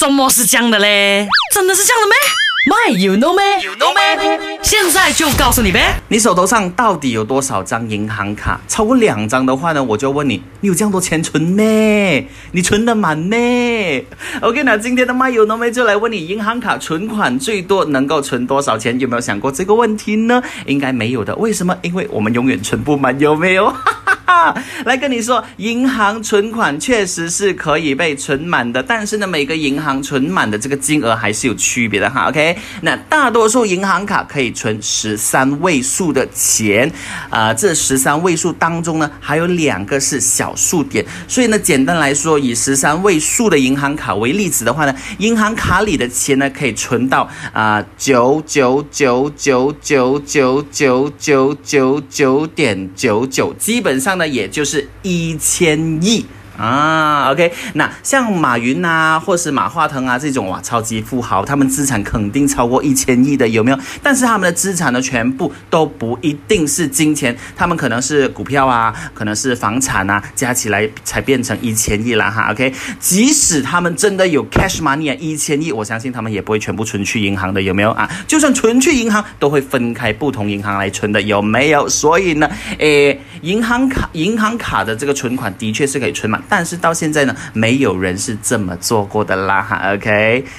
怎么是这样的嘞？真的是这样的咩？My you know 咩？You know 咩？现在就告诉你呗。你手头上到底有多少张银行卡？超过两张的话呢，我就问你，你有这样多钱存咩？你存得满咩？OK，那今天的 My you know 咩就来问你，银行卡存款最多能够存多少钱？有没有想过这个问题呢？应该没有的。为什么？因为我们永远存不满，有没有？啊 来跟你说，银行存款确实是可以被存满的，但是呢，每个银行存满的这个金额还是有区别的哈。OK，那大多数银行卡可以存十三位数的钱，啊，这十三位数当中呢，还有两个是小数点，所以呢，简单来说，以十三位数的银行卡为例子的话呢，银行卡里的钱呢，可以存到啊九九九九九九九九九九点九九，基本上那。也就是一千亿。啊，OK，那像马云呐，或是马化腾啊这种哇超级富豪，他们资产肯定超过一千亿的，有没有？但是他们的资产呢，全部都不一定是金钱，他们可能是股票啊，可能是房产啊，加起来才变成一千亿了哈。OK，即使他们真的有 cash money 啊，一千亿，我相信他们也不会全部存去银行的，有没有啊？就算存去银行，都会分开不同银行来存的，有没有？所以呢，诶，银行卡银行卡的这个存款的确是可以存满。但是到现在呢，没有人是这么做过的啦哈，OK。